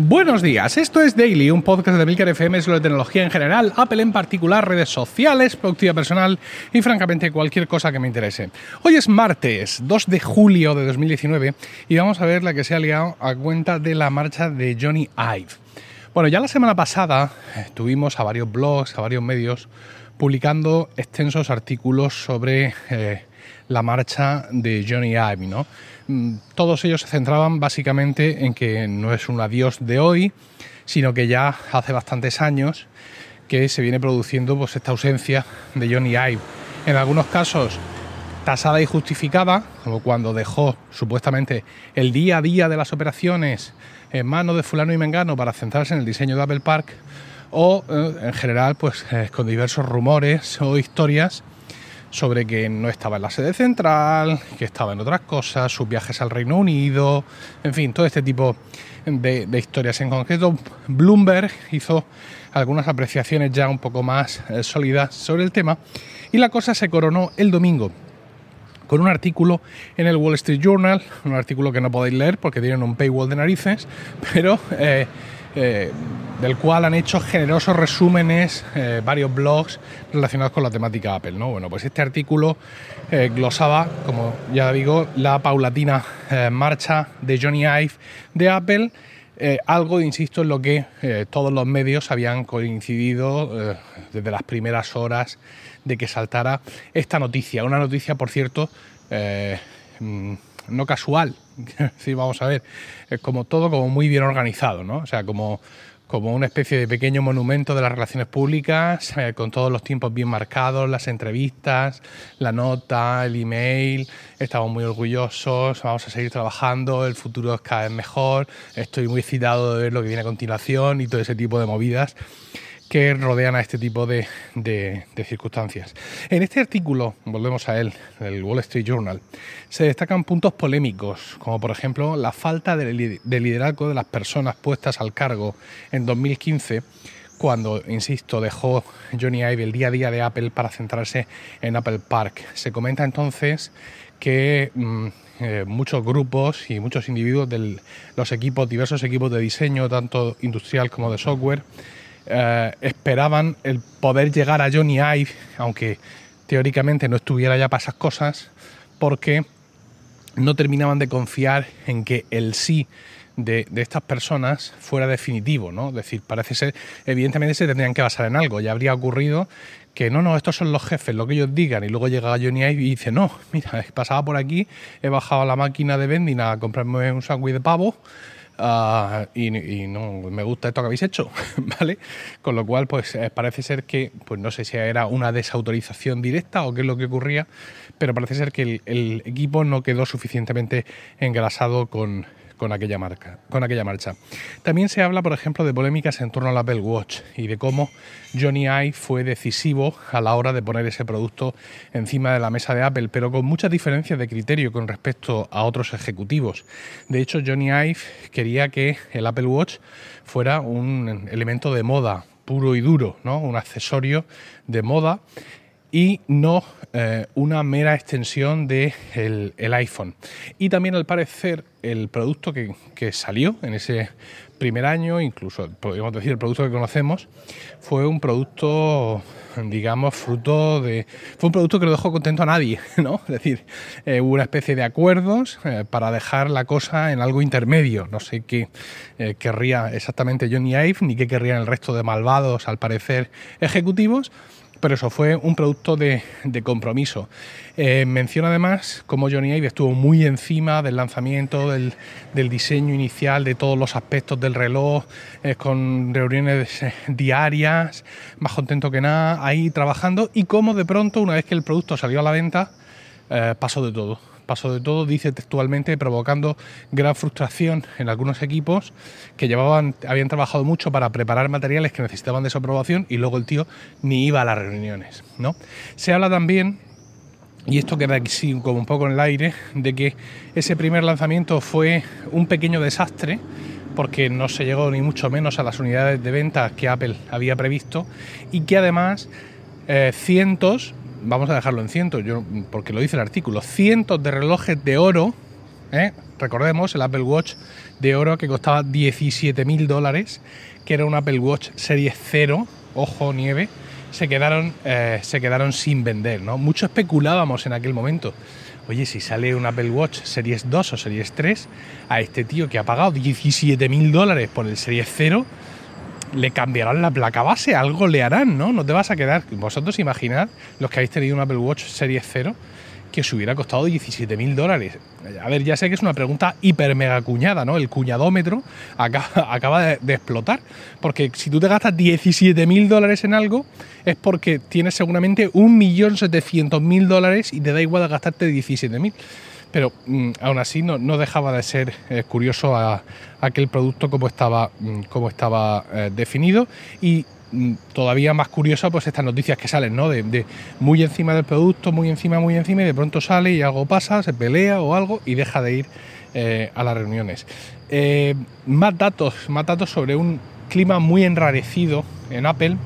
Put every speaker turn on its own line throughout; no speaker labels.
Buenos días, esto es Daily, un podcast de Milker FM sobre tecnología en general, Apple en particular, redes sociales, productividad personal y francamente cualquier cosa que me interese. Hoy es martes, 2 de julio de 2019 y vamos a ver la que se ha liado a cuenta de la marcha de Johnny Ive. Bueno, ya la semana pasada eh, tuvimos a varios blogs, a varios medios publicando extensos artículos sobre eh, la marcha de Johnny Ive, ¿no? Mm, todos ellos se centraban básicamente en que no es un adiós de hoy, sino que ya hace bastantes años que se viene produciendo pues, esta ausencia de Johnny Ive. En algunos casos tasada y justificada, como cuando dejó supuestamente el día a día de las operaciones en manos de fulano y mengano para centrarse en el diseño de Apple Park, o eh, en general pues eh, con diversos rumores o historias sobre que no estaba en la sede central, que estaba en otras cosas, sus viajes al Reino Unido, en fin, todo este tipo de, historias. En concreto, Bloomberg hizo algunas apreciaciones ya un poco más eh, sólidas sobre el tema y la cosa se coronó el domingo con un artículo en el Wall Street Journal, un artículo que no podéis leer porque tienen un paywall de narices, pero eh, eh, del cual han hecho generosos resúmenes eh, varios blogs relacionados con la temática Apple. ¿no? Bueno, pues este artículo eh, glosaba, como ya digo, la paulatina marcha de Johnny Ive de Apple. algo, insisto, en lo que todos los medios habían coincidido desde las primeras horas de que saltara esta noticia. Una noticia, por cierto, mm, no casual. sí, vamos a ver, es como todo como muy bien organizado, ¿no? O sea, como, como una especie de pequeño monumento de las relaciones públicas, eh, con todos los tiempos bien marcados, las entrevistas, la nota, el email. Estamos muy orgullosos, vamos a seguir trabajando, el futuro es cada vez mejor, estoy muy excitado de ver lo que viene a continuación y todo ese tipo de movidas que rodean a este tipo de, circunstancias. En este artículo, volvemos a él, del Wall Street Journal, se destacan puntos polémicos, como por ejemplo la falta de, liderazgo de las personas puestas al cargo en 2015 cuando, insisto, dejó Johnny Ive el día a día de Apple para centrarse en Apple Park. Se comenta entonces que mm, eh, muchos grupos y muchos individuos de los equipos, diversos equipos de diseño, tanto industrial como de software, eh, esperaban el poder llegar a Johnny Ive, aunque teóricamente no estuviera ya para esas cosas, porque no terminaban de confiar en que el sí de, estas personas fuera definitivo, ¿no? Es decir, parece ser, evidentemente se tendrían que basar en algo. Ya habría ocurrido que no, no, estos son los jefes, lo que ellos digan, y luego llega Johnny Ive y dice, no, mira, pasaba por aquí, he bajado a la máquina de vending a comprarme un sándwich de pavo, Ah, y, no me gusta esto que habéis hecho, ¿vale? Con lo cual, pues eh, parece ser que, pues no sé si era una desautorización directa o qué es lo que ocurría, pero parece ser que el equipo no quedó suficientemente engrasado con, con aquella, marca, con aquella marcha. También se habla, por ejemplo, de polémicas en torno al Apple Watch y de cómo Johnny Ive fue decisivo a la hora de poner ese producto encima de la mesa de Apple, pero con muchas diferencias de criterio con respecto a otros ejecutivos. De hecho, Johnny Ive quería que el Apple Watch fuera un elemento de moda puro y duro, ¿no? un accesorio de moda y no eh, una mera extensión del de el iPhone. Y también al parecer el producto que, que, salió en ese primer año, incluso podríamos decir el producto que conocemos, fue un producto, digamos, fruto de... Fue un producto que no dejó contento a nadie, ¿no? Es decir, eh, hubo una especie de acuerdos eh, para dejar la cosa en algo intermedio. No sé qué querría exactamente Johnny Ive, ni qué querrían el resto de malvados, al parecer, ejecutivos, pero eso fue un producto de, compromiso. Eh, menciona además cómo Johnny Ive estuvo muy encima del lanzamiento, del, diseño inicial, de todos los aspectos del reloj, eh, con reuniones eh, diarias, más contento que nada, ahí trabajando, y cómo de pronto, una vez que el producto salió a la venta, pasó de todo pasó de todo, dice textualmente, provocando gran frustración en algunos equipos que llevaban, habían trabajado mucho para preparar materiales que necesitaban de su aprobación y luego el tío ni iba a las reuniones. ¿no? Se habla también y esto queda aquí como un poco en el aire, de que ese primer lanzamiento fue un pequeño desastre, porque no se llegó ni mucho menos a las unidades de venta que Apple había previsto, y que además eh, cientos, vamos a dejarlo en cientos, yo, porque lo dice el artículo, cientos de relojes de oro ¿eh? recordemos el Apple Watch de oro que costaba 17 mil dólares, que era un Apple Watch Series 0, ojo nieve, se quedaron, eh, se quedaron sin vender. ¿no? Mucho especulábamos en aquel momento. Oye, si sale un Apple Watch Series 2 o Series 3, a este tío que ha pagado 17 mil dólares por el Series 0, le cambiarán la placa base, algo le harán, ¿no? No te vas a quedar. Vosotros imaginad, los que habéis tenido un Apple Watch Series 0, que os hubiera costado 17 mil dólares. A ver, ya sé que es una pregunta hiper mega cuñada, ¿no? El cuñadómetro acaba, de, explotar. Porque si tú te gastas 17 mil dólares en algo, es porque tienes seguramente 1.700.000 dólares y te da igual gastarte 17 mil. Pero mm, aún así no, dejaba de ser eh, curioso aquel producto como estaba, mm, estaba eh, definido. Y Mm, todavía más curiosa pues estas noticias que salen, ¿no? De, muy encima del producto, muy encima, muy encima, y de pronto sale y algo pasa, se pelea o algo y deja de ir eh, a las reuniones. Más datos, más datos sobre un clima muy enrarecido en Apple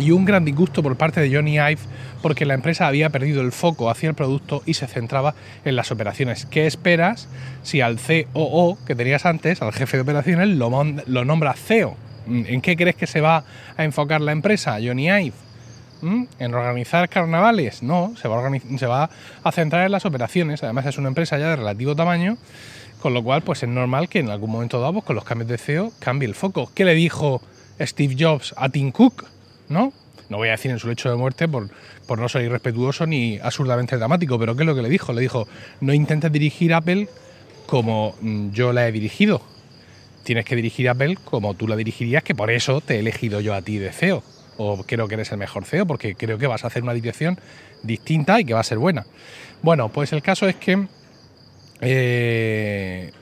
y un gran disgusto por parte de Johnny Ive porque la empresa había perdido el foco hacia el producto y se centraba en las operaciones. ¿Qué esperas si al COO que tenías antes, al jefe de operaciones, lo, lo nombra CEO? ¿En qué crees que se va a enfocar la empresa, Johnny Ive? ¿Mm? ¿En organizar carnavales? No, se va, a se va a centrar en las operaciones. Además es una empresa ya de relativo tamaño, con lo cual pues es normal que en algún momento dado, pues, con los cambios de CEO, cambie el foco. ¿Qué le dijo Steve Jobs a Tim Cook? ¿No? No voy a decir en su lecho de muerte por, por no ser irrespetuoso ni absurdamente dramático, pero ¿qué es lo que le dijo? Le dijo, no intentes dirigir Apple como mm, yo la he dirigido tienes que dirigir Apple como tú la dirigirías, que por eso te he elegido yo a ti de CEO. O creo que eres el mejor CEO, porque creo que vas a hacer una dirección distinta y que va a ser buena. Bueno, pues el caso es que eh,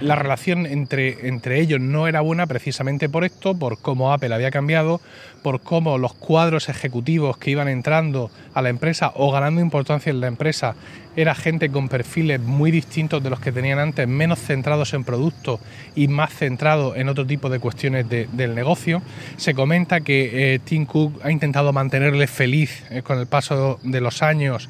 la relación entre, entre ellos no era buena precisamente por esto, por cómo Apple había cambiado, por cómo los cuadros ejecutivos que iban entrando a la empresa o ganando importancia en la empresa era gente con perfiles muy distintos de los que tenían antes, menos centrados en productos y más centrados en otro tipo de cuestiones del negocio. Se comenta que eh, Tim Cook ha intentado mantenerle feliz eh, con el paso de los años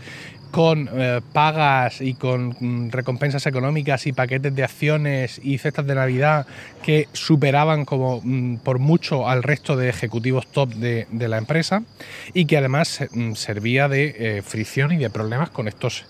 con eh, pagas y con mm, recompensas económicas y paquetes de acciones y cestas de Navidad que superaban como mm, por mucho al resto de ejecutivos top de, la empresa y que además mm, servía de eh, fricción y de problemas con estos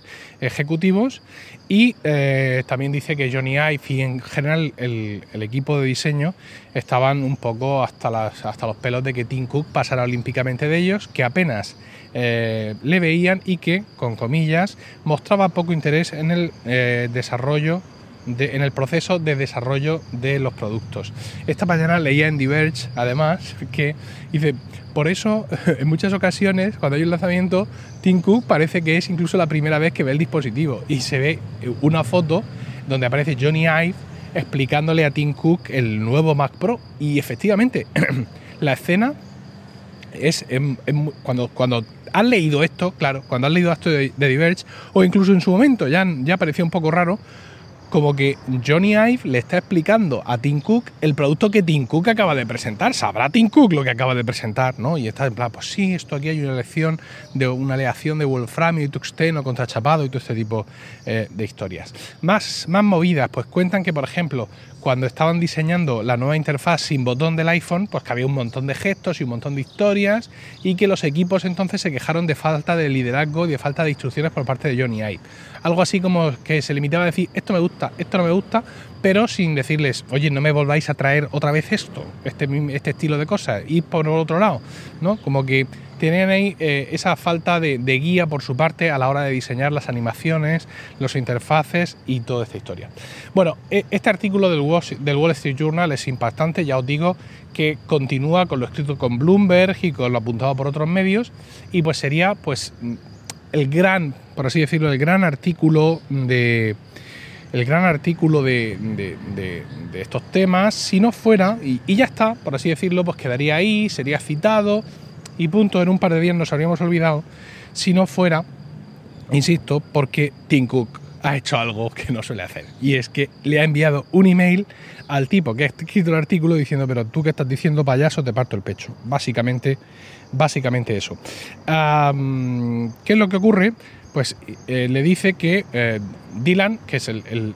ejecutivos y eh, también dice que Johnny Ive y en general el, equipo de diseño estaban un poco hasta, hasta los pelos de que Tim Cook pasara olímpicamente de ellos, que apenas eh, le veían y que, con comillas, mostraba poco interés en el eh, desarrollo en el proceso de desarrollo de los productos. Esta mañana leía en Diverge, además, que dice, por eso en muchas ocasiones, cuando hay un lanzamiento, Tim Cook parece que es incluso la primera vez que ve el dispositivo y se ve una foto donde aparece Johnny Ive explicándole a Tim Cook el nuevo Mac Pro y efectivamente la escena es, cuando, cuando has leído esto, claro, cuando has leído esto de, Diverge, o incluso en su momento ya, ya parecía un poco raro, como que Johnny Ive le está explicando a Tim Cook el producto que Tim Cook acaba de presentar. Sabrá Tim Cook lo que acaba de presentar, ¿no? Y está en plan, pues sí, esto aquí hay una lección de una aleación de wolframio y tuxteno contra chapado y todo este tipo eh, de historias. Más, más movidas, pues cuentan que, por ejemplo, cuando estaban diseñando la nueva interfaz sin botón del iPhone, pues que había un montón de gestos y un montón de historias y que los equipos entonces se quejaron de falta de liderazgo y de falta de instrucciones por parte de Johnny Ive. Algo así como que se limitaba a decir, esto me gusta, esto no me gusta, pero sin decirles, oye, no me volváis a traer otra vez esto, este, este estilo de cosas, y por otro lado, ¿no? Como que tienen ahí eh, esa falta de, guía por su parte a la hora de diseñar las animaciones, los interfaces y toda esta historia. Bueno, e, este artículo del Wall, Street Journal es impactante, ya os digo que continúa con lo escrito con Bloomberg y con lo apuntado por otros medios y pues sería pues el gran, por así decirlo, el gran artículo de el gran artículo de, estos temas, si no fuera, y, ya está, por así decirlo, pues quedaría ahí, sería citado, y punto, en un par de días nos habríamos olvidado si no fuera, insisto, porque Tim Cook ha hecho algo que no suele hacer. Y es que le ha enviado un email al tipo que ha escrito el artículo diciendo, pero tú que estás diciendo payaso, te parto el pecho. Básicamente, básicamente eso. ¿Qué es lo que ocurre? Pues eh, le dice que eh, Dylan, que es el,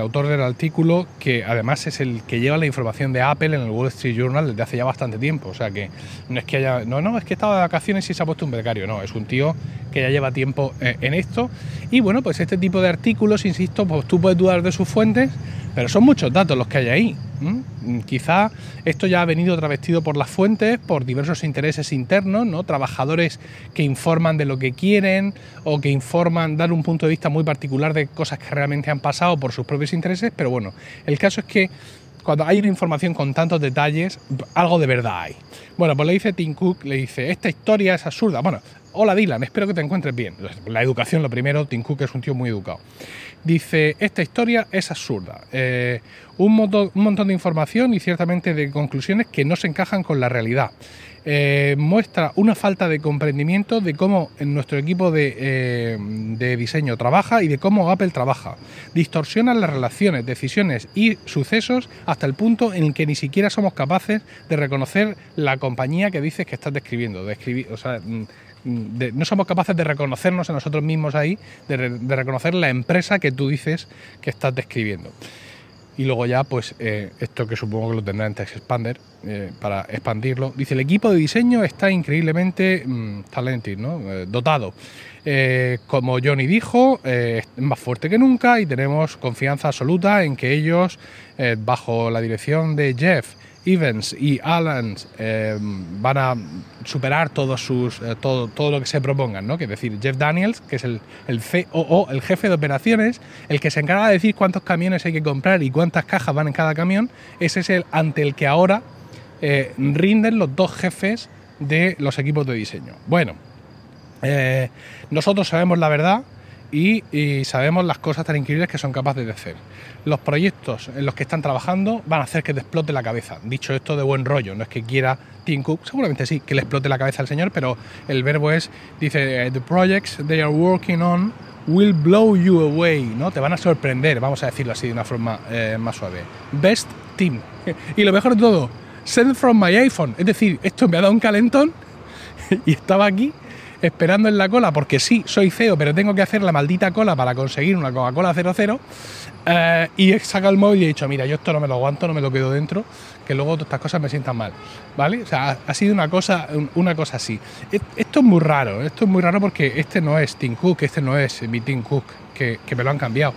autor del artículo, que además es el que lleva la información de Apple en el Wall Street Journal desde hace ya bastante tiempo. O sea que no es que haya. No, no, es que estaba de vacaciones y se ha puesto un becario. No, es un tío que ya lleva tiempo eh, en esto. Y bueno, pues este tipo de artículos, insisto, pues tú puedes dudar de sus fuentes, pero son muchos datos los que hay ahí. Quizá esto ya ha venido travestido por las fuentes, por diversos intereses internos, ¿no? Trabajadores que informan de lo que quieren o que informan, dar un punto de vista muy particular de cosas que realmente han pasado por sus propios intereses, pero bueno, el caso es que cuando hay una información con tantos detalles, algo de verdad hay. Bueno, pues le dice Tim Cook, le dice, esta historia es absurda. Bueno, hola Dylan, espero que te encuentres bien. La educación, lo primero, Tim Cook es un tío muy educado. Dice, esta historia es absurda. Eh, un, montón, de información y ciertamente de conclusiones que no se encajan con la realidad. Eh, muestra una falta de comprendimiento de cómo nuestro equipo eh, de, diseño trabaja y de cómo Apple trabaja. Distorsiona las relaciones, decisiones y sucesos hasta el punto en que ni siquiera somos capaces de reconocer la compañía que dices que estás describiendo. De o sea, no somos capaces de reconocernos a nosotros mismos ahí, de, reconocer la empresa que tú dices que estás describiendo. Y luego ya, pues eh, esto que supongo que lo tendrá en Text Expander eh, para expandirlo. Dice, el equipo de diseño está increíblemente mm, ¿no? Eh, dotado. como Johnny dijo, es más fuerte que nunca y tenemos confianza absoluta en que ellos, bajo la dirección de Jeff, Evans y Alan eh, van a superar todos sus, eh, todo, todo lo que se propongan, ¿no? Que es decir, Jeff Daniels, que es el, el COO, el jefe de operaciones, el que se encarga de decir cuántos camiones hay que comprar y cuántas cajas van en cada camión, ese es el ante el que ahora eh, rinden los dos jefes de los equipos de diseño. Bueno, nosotros sabemos la verdad y, sabemos las cosas tan increíbles que son capaces de hacer. Los proyectos en los que están trabajando van a hacer que te explote la cabeza. Dicho esto de buen rollo, no es que quiera Tim Cook, seguramente sí, que le explote la cabeza al señor, pero el verbo es, dice, the projects they are working on will blow you away, ¿no? Te van a sorprender, vamos a decirlo así de una forma eh, más suave. Best team. Y lo mejor de todo, send from my iPhone. Es decir, esto me ha dado un calentón y estaba aquí esperando en la cola, porque sí, soy feo, pero tengo que hacer la maldita cola para conseguir una Coca-Cola 00. Eh, y he sacado el móvil y he dicho, mira, yo esto no me lo aguanto, no me lo quedo dentro, que luego todas estas cosas me sientan mal. ¿Vale? O sea, ha sido una cosa, una cosa así. Esto es muy raro, esto es muy raro porque este no es Tim Cook, este no es mi Tim Cook, que, que me lo han cambiado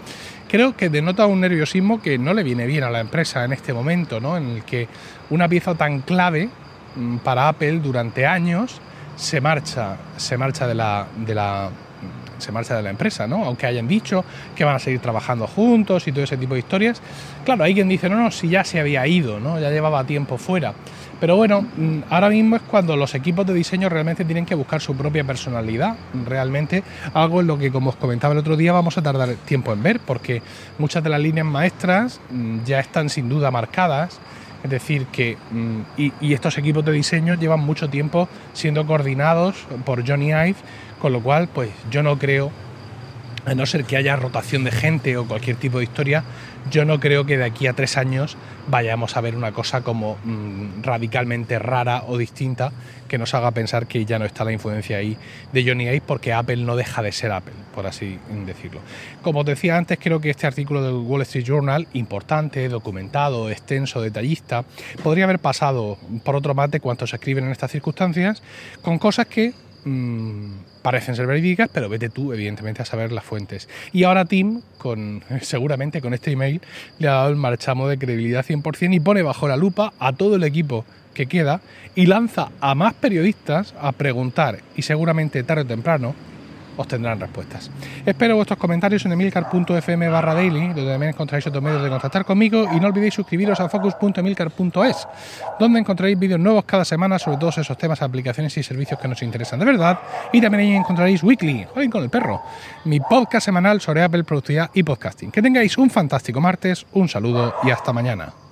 creo que denota un nerviosismo que no le viene bien a la empresa en este momento, ¿no? En el que una pieza tan clave mm, para Apple durante años se marcha, se marcha de la, de la se marcha de la empresa, ¿no? Aunque hayan dicho que van a seguir trabajando juntos y todo ese tipo de historias. Claro, hay quien dice, no, no, si ya se había ido, ¿no? Ya llevaba tiempo fuera. Pero bueno, mm, ahora mismo es cuando los equipos de diseño realmente tienen que buscar su propia personalidad, realmente algo en lo que, como os comentaba el otro día, vamos a tardar tiempo en ver, porque muchas de las líneas maestras mm, ya están sin duda marcadas es decir, que mm, y, estos equipos de diseño llevan mucho tiempo siendo coordinados por Johnny Ive, con lo cual, pues yo no creo, a no ser que haya rotación de gente o cualquier tipo de historia, yo no creo que de aquí a tres años vayamos a ver una cosa como mm, radicalmente rara o distinta que nos haga pensar que ya no está la influencia ahí de Johnny Ive porque Apple no deja de ser Apple, por así decirlo. Como os decía antes, creo que este artículo del Wall Street Journal, importante, documentado, extenso, detallista, podría haber pasado por otro mate cuanto se escriben en estas circunstancias, con cosas que Mm, parecen ser verídicas, pero vete tú, evidentemente, a saber las fuentes. Y ahora Tim, con, seguramente con este email, le ha dado el marchamo de credibilidad 100% y pone bajo la lupa a todo el equipo que queda y lanza a más periodistas a preguntar, y seguramente tarde o temprano, os tendrán respuestas. Espero vuestros comentarios en emilcar.fm barra daily, donde también encontraréis otros medios de contactar conmigo y no olvidéis suscribiros a focus.emilcar.es, donde encontraréis vídeos nuevos cada semana sobre todos esos temas, aplicaciones y servicios que nos interesan de verdad. Y también ahí encontraréis Weekly, Joven con el perro, mi podcast semanal sobre Apple, productividad y podcasting. Que tengáis un fantástico martes, un saludo y hasta mañana.